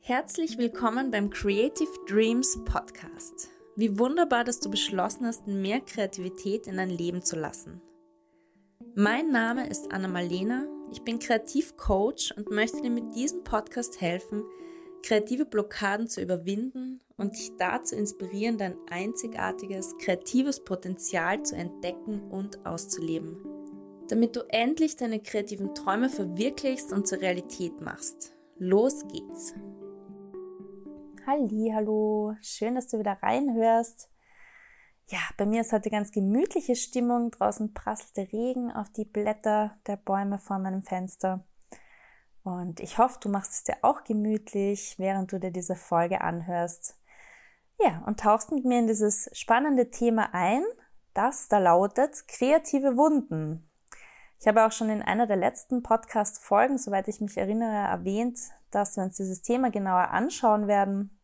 Herzlich willkommen beim Creative Dreams Podcast. Wie wunderbar, dass du beschlossen hast, mehr Kreativität in dein Leben zu lassen. Mein Name ist Anna Malena, ich bin Kreativcoach und möchte dir mit diesem Podcast helfen, kreative Blockaden zu überwinden und dich dazu inspirieren, dein einzigartiges kreatives Potenzial zu entdecken und auszuleben, damit du endlich deine kreativen Träume verwirklichst und zur Realität machst. Los geht's! Halli, hallo, schön, dass du wieder reinhörst. Ja, bei mir ist heute ganz gemütliche Stimmung. Draußen prasselt der Regen auf die Blätter der Bäume vor meinem Fenster. Und ich hoffe, du machst es dir auch gemütlich, während du dir diese Folge anhörst. Ja, und tauchst mit mir in dieses spannende Thema ein, das da lautet kreative Wunden. Ich habe auch schon in einer der letzten Podcast-Folgen, soweit ich mich erinnere, erwähnt, dass wir uns dieses Thema genauer anschauen werden.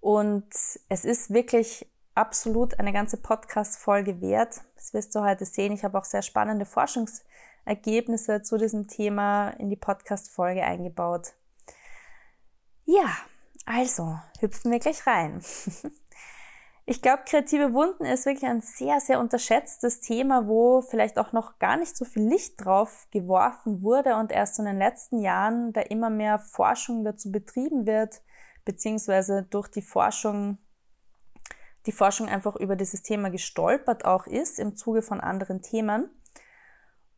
Und es ist wirklich absolut eine ganze Podcast-Folge wert. Das wirst du heute sehen. Ich habe auch sehr spannende Forschungsergebnisse zu diesem Thema in die Podcast-Folge eingebaut. Ja, also hüpfen wir gleich rein. Ich glaube, kreative Wunden ist wirklich ein sehr, sehr unterschätztes Thema, wo vielleicht auch noch gar nicht so viel Licht drauf geworfen wurde und erst in den letzten Jahren da immer mehr Forschung dazu betrieben wird, beziehungsweise durch die Forschung, die Forschung einfach über dieses Thema gestolpert auch ist im Zuge von anderen Themen.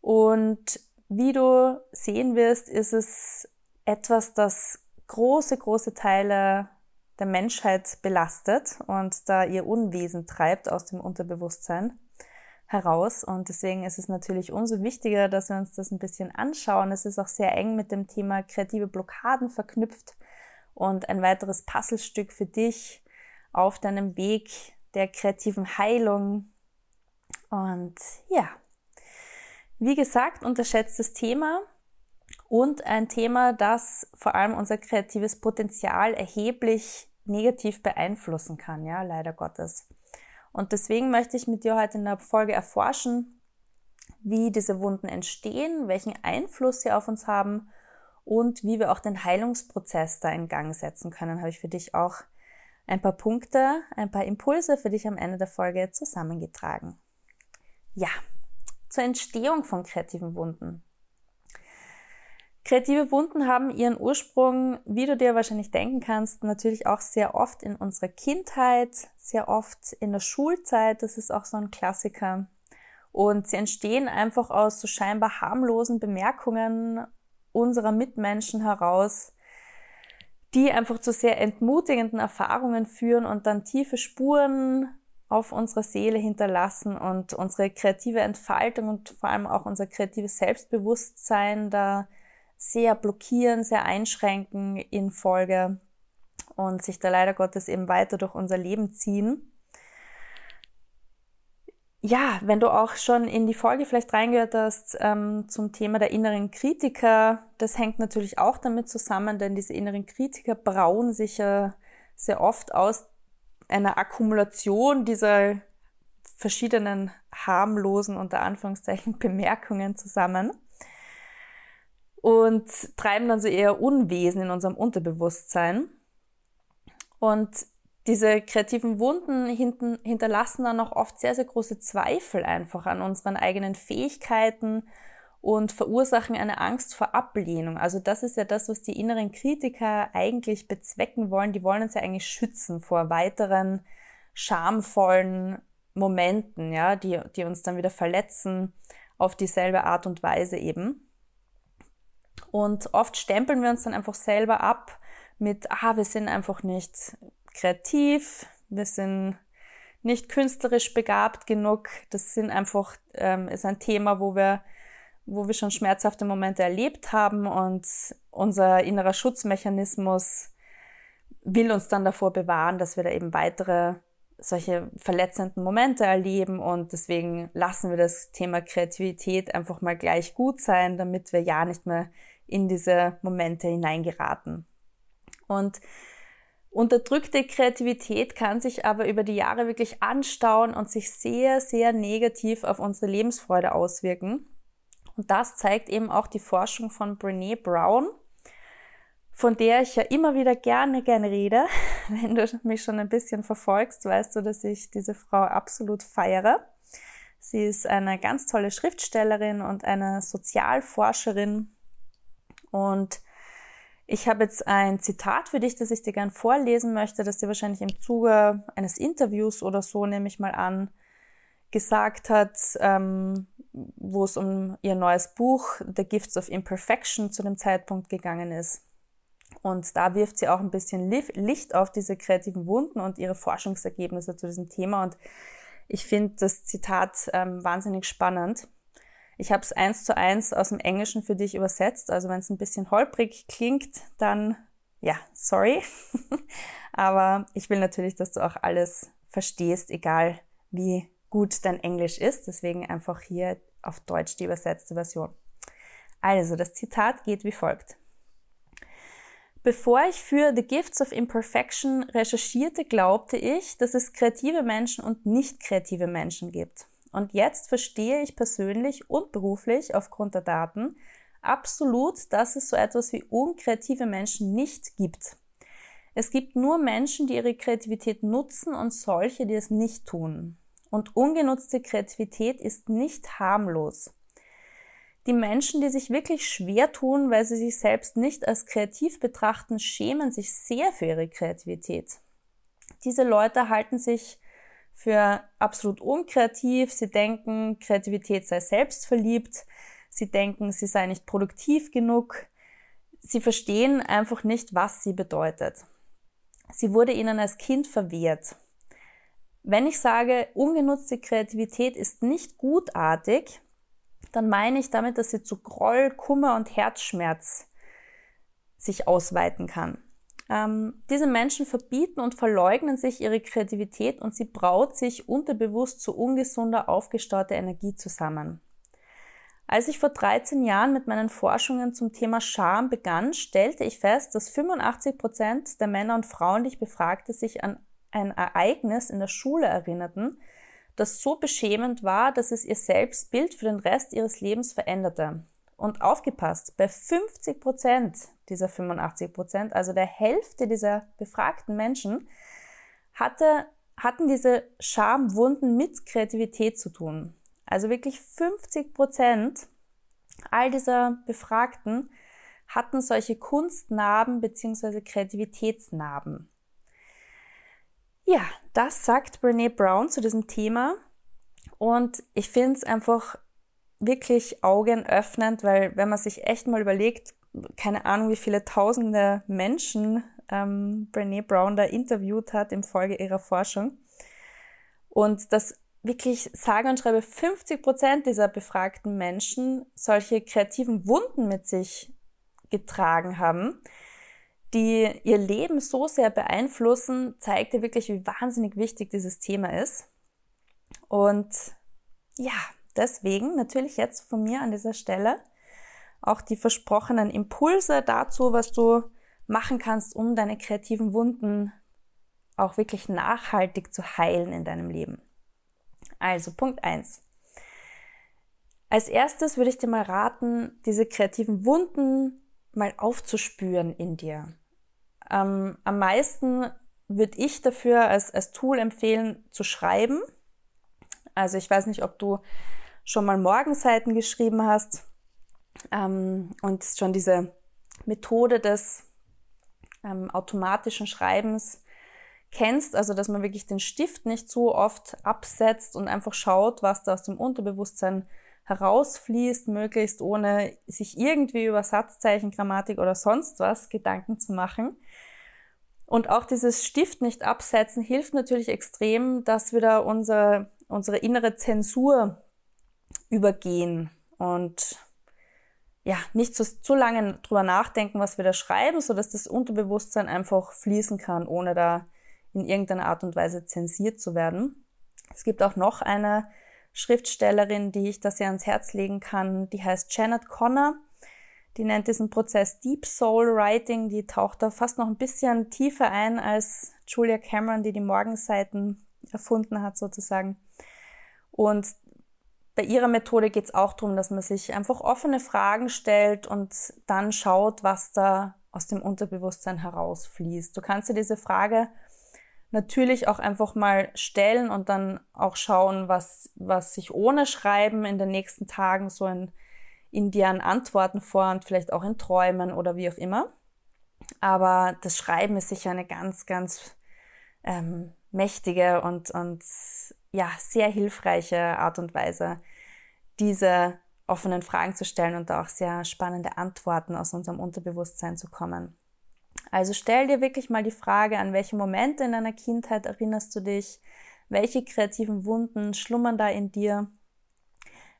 Und wie du sehen wirst, ist es etwas, das große, große Teile der Menschheit belastet und da ihr Unwesen treibt aus dem Unterbewusstsein heraus. Und deswegen ist es natürlich umso wichtiger, dass wir uns das ein bisschen anschauen. Es ist auch sehr eng mit dem Thema kreative Blockaden verknüpft und ein weiteres Puzzlestück für dich auf deinem Weg der kreativen Heilung. Und ja, wie gesagt, unterschätztes Thema und ein Thema, das vor allem unser kreatives Potenzial erheblich negativ beeinflussen kann, ja, leider Gottes. Und deswegen möchte ich mit dir heute in der Folge erforschen, wie diese Wunden entstehen, welchen Einfluss sie auf uns haben und wie wir auch den Heilungsprozess da in Gang setzen können, habe ich für dich auch ein paar Punkte, ein paar Impulse für dich am Ende der Folge zusammengetragen. Ja, zur Entstehung von kreativen Wunden. Kreative Wunden haben ihren Ursprung, wie du dir wahrscheinlich denken kannst, natürlich auch sehr oft in unserer Kindheit, sehr oft in der Schulzeit, das ist auch so ein Klassiker. Und sie entstehen einfach aus so scheinbar harmlosen Bemerkungen unserer Mitmenschen heraus, die einfach zu sehr entmutigenden Erfahrungen führen und dann tiefe Spuren auf unserer Seele hinterlassen und unsere kreative Entfaltung und vor allem auch unser kreatives Selbstbewusstsein da sehr blockieren, sehr einschränken in Folge und sich da leider Gottes eben weiter durch unser Leben ziehen. Ja, wenn du auch schon in die Folge vielleicht reingehört hast ähm, zum Thema der inneren Kritiker, das hängt natürlich auch damit zusammen, denn diese inneren Kritiker brauen sich ja sehr oft aus einer Akkumulation dieser verschiedenen harmlosen, unter Anführungszeichen, Bemerkungen zusammen und treiben dann so eher Unwesen in unserem Unterbewusstsein. Und diese kreativen Wunden hinten, hinterlassen dann auch oft sehr, sehr große Zweifel einfach an unseren eigenen Fähigkeiten und verursachen eine Angst vor Ablehnung. Also das ist ja das, was die inneren Kritiker eigentlich bezwecken wollen. Die wollen uns ja eigentlich schützen vor weiteren schamvollen Momenten, ja, die, die uns dann wieder verletzen auf dieselbe Art und Weise eben. Und oft stempeln wir uns dann einfach selber ab mit, ah, wir sind einfach nicht kreativ, wir sind nicht künstlerisch begabt genug. Das sind einfach, ähm, ist ein Thema, wo wir, wo wir schon schmerzhafte Momente erlebt haben und unser innerer Schutzmechanismus will uns dann davor bewahren, dass wir da eben weitere solche verletzenden Momente erleben und deswegen lassen wir das Thema Kreativität einfach mal gleich gut sein, damit wir ja nicht mehr in diese Momente hineingeraten. Und Unterdrückte Kreativität kann sich aber über die Jahre wirklich anstauen und sich sehr, sehr negativ auf unsere Lebensfreude auswirken. Und das zeigt eben auch die Forschung von Brene Brown, von der ich ja immer wieder gerne, gerne rede. Wenn du mich schon ein bisschen verfolgst, weißt du, dass ich diese Frau absolut feiere. Sie ist eine ganz tolle Schriftstellerin und eine Sozialforscherin und ich habe jetzt ein Zitat für dich, das ich dir gern vorlesen möchte, das dir wahrscheinlich im Zuge eines Interviews oder so, nehme ich mal an, gesagt hat, ähm, wo es um ihr neues Buch The Gifts of Imperfection zu dem Zeitpunkt gegangen ist. Und da wirft sie auch ein bisschen Licht auf diese kreativen Wunden und ihre Forschungsergebnisse zu diesem Thema. Und ich finde das Zitat ähm, wahnsinnig spannend. Ich habe es eins zu eins aus dem Englischen für dich übersetzt. Also wenn es ein bisschen holprig klingt, dann ja, sorry. Aber ich will natürlich, dass du auch alles verstehst, egal wie gut dein Englisch ist. Deswegen einfach hier auf Deutsch die übersetzte Version. Also, das Zitat geht wie folgt. Bevor ich für The Gifts of Imperfection recherchierte, glaubte ich, dass es kreative Menschen und nicht kreative Menschen gibt. Und jetzt verstehe ich persönlich und beruflich aufgrund der Daten absolut, dass es so etwas wie unkreative Menschen nicht gibt. Es gibt nur Menschen, die ihre Kreativität nutzen und solche, die es nicht tun. Und ungenutzte Kreativität ist nicht harmlos. Die Menschen, die sich wirklich schwer tun, weil sie sich selbst nicht als kreativ betrachten, schämen sich sehr für ihre Kreativität. Diese Leute halten sich für absolut unkreativ. Sie denken, Kreativität sei selbstverliebt. Sie denken, sie sei nicht produktiv genug. Sie verstehen einfach nicht, was sie bedeutet. Sie wurde ihnen als Kind verwehrt. Wenn ich sage, ungenutzte Kreativität ist nicht gutartig, dann meine ich damit, dass sie zu Groll, Kummer und Herzschmerz sich ausweiten kann. Ähm, diese Menschen verbieten und verleugnen sich ihre Kreativität und sie braut sich unterbewusst zu ungesunder, aufgestauter Energie zusammen. Als ich vor 13 Jahren mit meinen Forschungen zum Thema Scham begann, stellte ich fest, dass 85 Prozent der Männer und Frauen, die ich befragte, sich an ein Ereignis in der Schule erinnerten, das so beschämend war, dass es ihr Selbstbild für den Rest ihres Lebens veränderte. Und aufgepasst, bei 50 Prozent dieser 85 Prozent, also der Hälfte dieser befragten Menschen, hatte, hatten diese Schamwunden mit Kreativität zu tun. Also wirklich 50 Prozent all dieser Befragten hatten solche Kunstnarben bzw. Kreativitätsnarben. Ja, das sagt Brene Brown zu diesem Thema. Und ich finde es einfach wirklich augenöffnend, weil wenn man sich echt mal überlegt, keine Ahnung, wie viele tausende Menschen ähm, Brene Brown da interviewt hat im Folge ihrer Forschung. Und dass wirklich sage und schreibe 50 Prozent dieser befragten Menschen solche kreativen Wunden mit sich getragen haben, die ihr Leben so sehr beeinflussen, zeigt ja wirklich, wie wahnsinnig wichtig dieses Thema ist. Und ja, deswegen natürlich jetzt von mir an dieser Stelle auch die versprochenen Impulse dazu, was du machen kannst, um deine kreativen Wunden auch wirklich nachhaltig zu heilen in deinem Leben. Also Punkt eins. Als erstes würde ich dir mal raten, diese kreativen Wunden mal aufzuspüren in dir. Ähm, am meisten würde ich dafür als, als Tool empfehlen, zu schreiben. Also ich weiß nicht, ob du schon mal Morgenseiten geschrieben hast ähm, und schon diese Methode des ähm, automatischen Schreibens kennst, also dass man wirklich den Stift nicht so oft absetzt und einfach schaut, was da aus dem Unterbewusstsein herausfließt, möglichst ohne sich irgendwie über Satzzeichen, Grammatik oder sonst was Gedanken zu machen. Und auch dieses Stift nicht absetzen hilft natürlich extrem, dass wir da unsere, unsere innere Zensur übergehen und ja, nicht zu, zu lange drüber nachdenken, was wir da schreiben, so dass das Unterbewusstsein einfach fließen kann, ohne da in irgendeiner Art und Weise zensiert zu werden. Es gibt auch noch eine Schriftstellerin, die ich das sehr ans Herz legen kann, die heißt Janet Connor. Die nennt diesen Prozess Deep Soul Writing. Die taucht da fast noch ein bisschen tiefer ein als Julia Cameron, die die Morgenseiten erfunden hat sozusagen. Und bei ihrer Methode geht es auch darum, dass man sich einfach offene Fragen stellt und dann schaut, was da aus dem Unterbewusstsein herausfließt. Du kannst dir diese Frage natürlich auch einfach mal stellen und dann auch schauen, was, was sich ohne Schreiben in den nächsten Tagen so in, in dir an Antworten formt, vielleicht auch in Träumen oder wie auch immer. Aber das Schreiben ist sicher eine ganz, ganz ähm, mächtige und, und ja, sehr hilfreiche Art und Weise, diese offenen Fragen zu stellen und auch sehr spannende Antworten aus unserem Unterbewusstsein zu kommen. Also stell dir wirklich mal die Frage, an welche Momente in deiner Kindheit erinnerst du dich? Welche kreativen Wunden schlummern da in dir?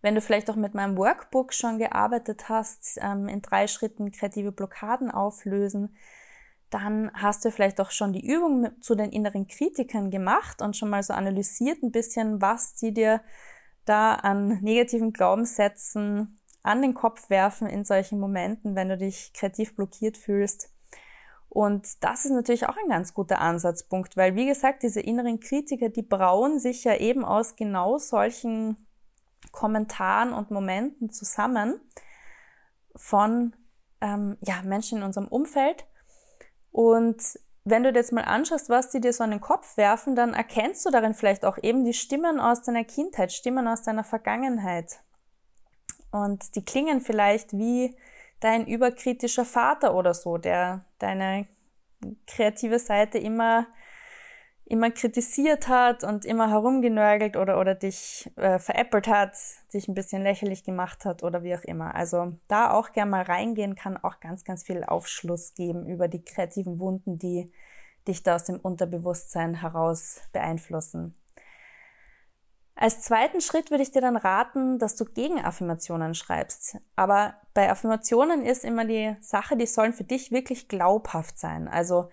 Wenn du vielleicht auch mit meinem Workbook schon gearbeitet hast, ähm, in drei Schritten kreative Blockaden auflösen, dann hast du vielleicht auch schon die Übung zu den inneren Kritikern gemacht und schon mal so analysiert ein bisschen, was die dir da an negativen Glaubenssätzen an den Kopf werfen in solchen Momenten, wenn du dich kreativ blockiert fühlst. Und das ist natürlich auch ein ganz guter Ansatzpunkt, weil wie gesagt, diese inneren Kritiker, die brauen sich ja eben aus genau solchen Kommentaren und Momenten zusammen von ähm, ja, Menschen in unserem Umfeld und wenn du dir jetzt mal anschaust, was die dir so an den Kopf werfen, dann erkennst du darin vielleicht auch eben die Stimmen aus deiner Kindheit, Stimmen aus deiner Vergangenheit. Und die klingen vielleicht wie dein überkritischer Vater oder so, der deine kreative Seite immer immer kritisiert hat und immer herumgenörgelt oder, oder dich äh, veräppelt hat, dich ein bisschen lächerlich gemacht hat oder wie auch immer. Also da auch gern mal reingehen kann auch ganz, ganz viel Aufschluss geben über die kreativen Wunden, die dich da aus dem Unterbewusstsein heraus beeinflussen. Als zweiten Schritt würde ich dir dann raten, dass du Gegenaffirmationen schreibst. Aber bei Affirmationen ist immer die Sache, die sollen für dich wirklich glaubhaft sein. Also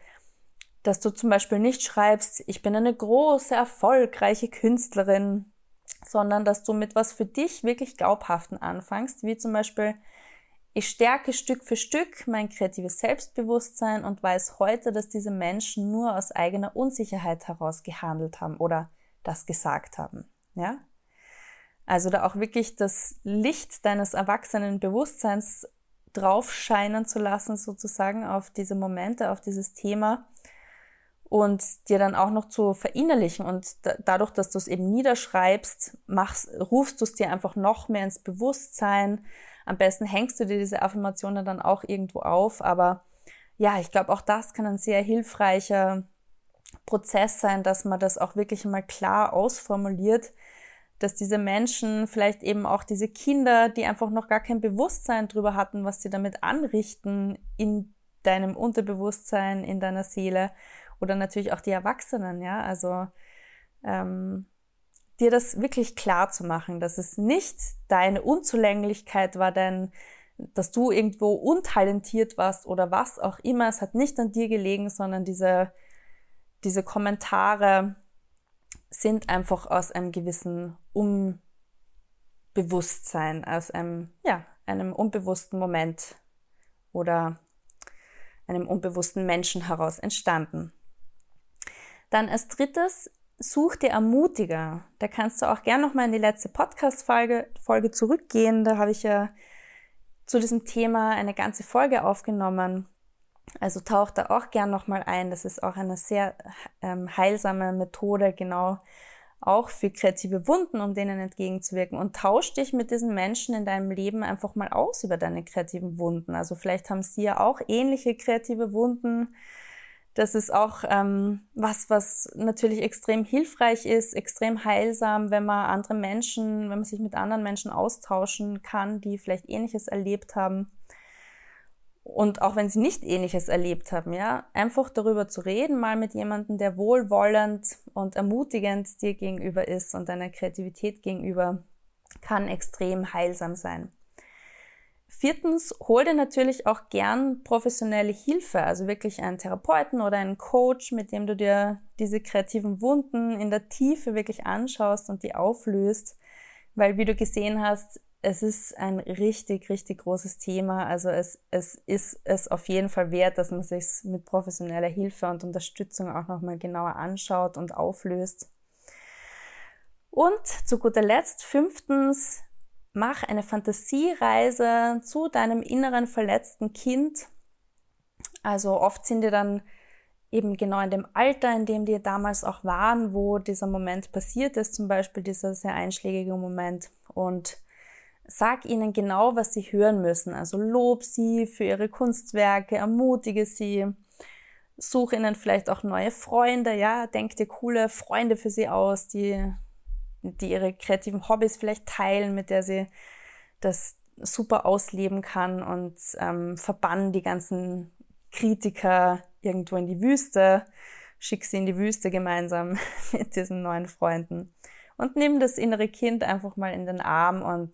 dass du zum Beispiel nicht schreibst, ich bin eine große, erfolgreiche Künstlerin, sondern dass du mit was für dich wirklich glaubhaften anfängst, wie zum Beispiel, ich stärke Stück für Stück mein kreatives Selbstbewusstsein und weiß heute, dass diese Menschen nur aus eigener Unsicherheit heraus gehandelt haben oder das gesagt haben. Ja? Also da auch wirklich das Licht deines erwachsenen Bewusstseins draufscheinen zu lassen, sozusagen auf diese Momente, auf dieses Thema und dir dann auch noch zu verinnerlichen und dadurch, dass du es eben niederschreibst, machst, rufst du es dir einfach noch mehr ins Bewusstsein. Am besten hängst du dir diese Affirmationen dann auch irgendwo auf, aber ja, ich glaube, auch das kann ein sehr hilfreicher Prozess sein, dass man das auch wirklich mal klar ausformuliert, dass diese Menschen, vielleicht eben auch diese Kinder, die einfach noch gar kein Bewusstsein drüber hatten, was sie damit anrichten in deinem Unterbewusstsein, in deiner Seele, oder natürlich auch die Erwachsenen, ja, also ähm, dir das wirklich klar zu machen, dass es nicht deine Unzulänglichkeit war, denn dass du irgendwo untalentiert warst oder was auch immer, es hat nicht an dir gelegen, sondern diese, diese Kommentare sind einfach aus einem gewissen Unbewusstsein, aus einem, ja, einem unbewussten Moment oder einem unbewussten Menschen heraus entstanden. Dann als drittes, such dir Ermutiger. Da kannst du auch gerne nochmal in die letzte Podcast-Folge Folge zurückgehen. Da habe ich ja zu diesem Thema eine ganze Folge aufgenommen. Also tauch da auch gern nochmal ein. Das ist auch eine sehr ähm, heilsame Methode, genau auch für kreative Wunden, um denen entgegenzuwirken. Und tausch dich mit diesen Menschen in deinem Leben einfach mal aus über deine kreativen Wunden. Also vielleicht haben sie ja auch ähnliche kreative Wunden das ist auch ähm, was, was natürlich extrem hilfreich ist, extrem heilsam, wenn man andere Menschen, wenn man sich mit anderen Menschen austauschen kann, die vielleicht Ähnliches erlebt haben. Und auch wenn sie nicht Ähnliches erlebt haben, ja, einfach darüber zu reden, mal mit jemandem, der wohlwollend und ermutigend dir gegenüber ist und deiner Kreativität gegenüber, kann extrem heilsam sein. Viertens, hol dir natürlich auch gern professionelle Hilfe, also wirklich einen Therapeuten oder einen Coach, mit dem du dir diese kreativen Wunden in der Tiefe wirklich anschaust und die auflöst. Weil, wie du gesehen hast, es ist ein richtig, richtig großes Thema. Also es, es ist es auf jeden Fall wert, dass man sich mit professioneller Hilfe und Unterstützung auch nochmal genauer anschaut und auflöst. Und zu guter Letzt, fünftens, mach eine Fantasiereise zu deinem inneren verletzten Kind. Also oft sind die dann eben genau in dem Alter, in dem die damals auch waren, wo dieser Moment passiert ist, zum Beispiel dieser sehr einschlägige Moment. Und Sag ihnen genau, was sie hören müssen. Also lob sie für ihre Kunstwerke, ermutige sie, such ihnen vielleicht auch neue Freunde, ja, denk dir coole Freunde für sie aus, die, die ihre kreativen Hobbys vielleicht teilen, mit der sie das super ausleben kann und ähm, verbannen die ganzen Kritiker irgendwo in die Wüste, schick sie in die Wüste gemeinsam mit diesen neuen Freunden. Und nimm das innere Kind einfach mal in den Arm und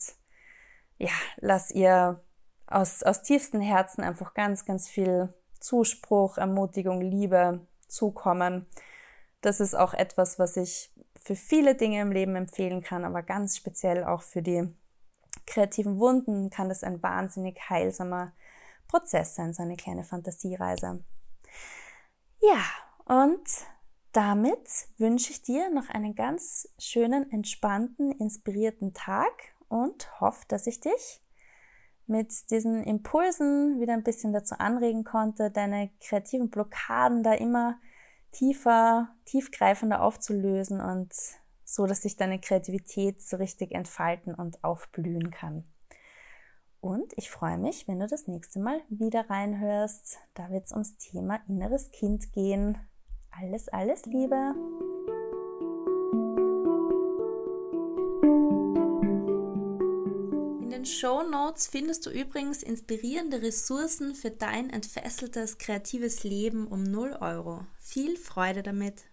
ja, lass ihr aus, aus tiefstem Herzen einfach ganz, ganz viel Zuspruch, Ermutigung, Liebe zukommen. Das ist auch etwas, was ich für viele Dinge im Leben empfehlen kann, aber ganz speziell auch für die kreativen Wunden kann das ein wahnsinnig heilsamer Prozess sein, so eine kleine Fantasiereise. Ja, und damit wünsche ich dir noch einen ganz schönen, entspannten, inspirierten Tag und hoffe, dass ich dich mit diesen Impulsen wieder ein bisschen dazu anregen konnte, deine kreativen Blockaden da immer tiefer, tiefgreifender aufzulösen und so, dass sich deine Kreativität so richtig entfalten und aufblühen kann. Und ich freue mich, wenn du das nächste Mal wieder reinhörst. Da wird es ums Thema inneres Kind gehen. Alles, alles Liebe! Den Show Notes findest du übrigens inspirierende Ressourcen für dein entfesseltes kreatives Leben um 0 Euro. Viel Freude damit!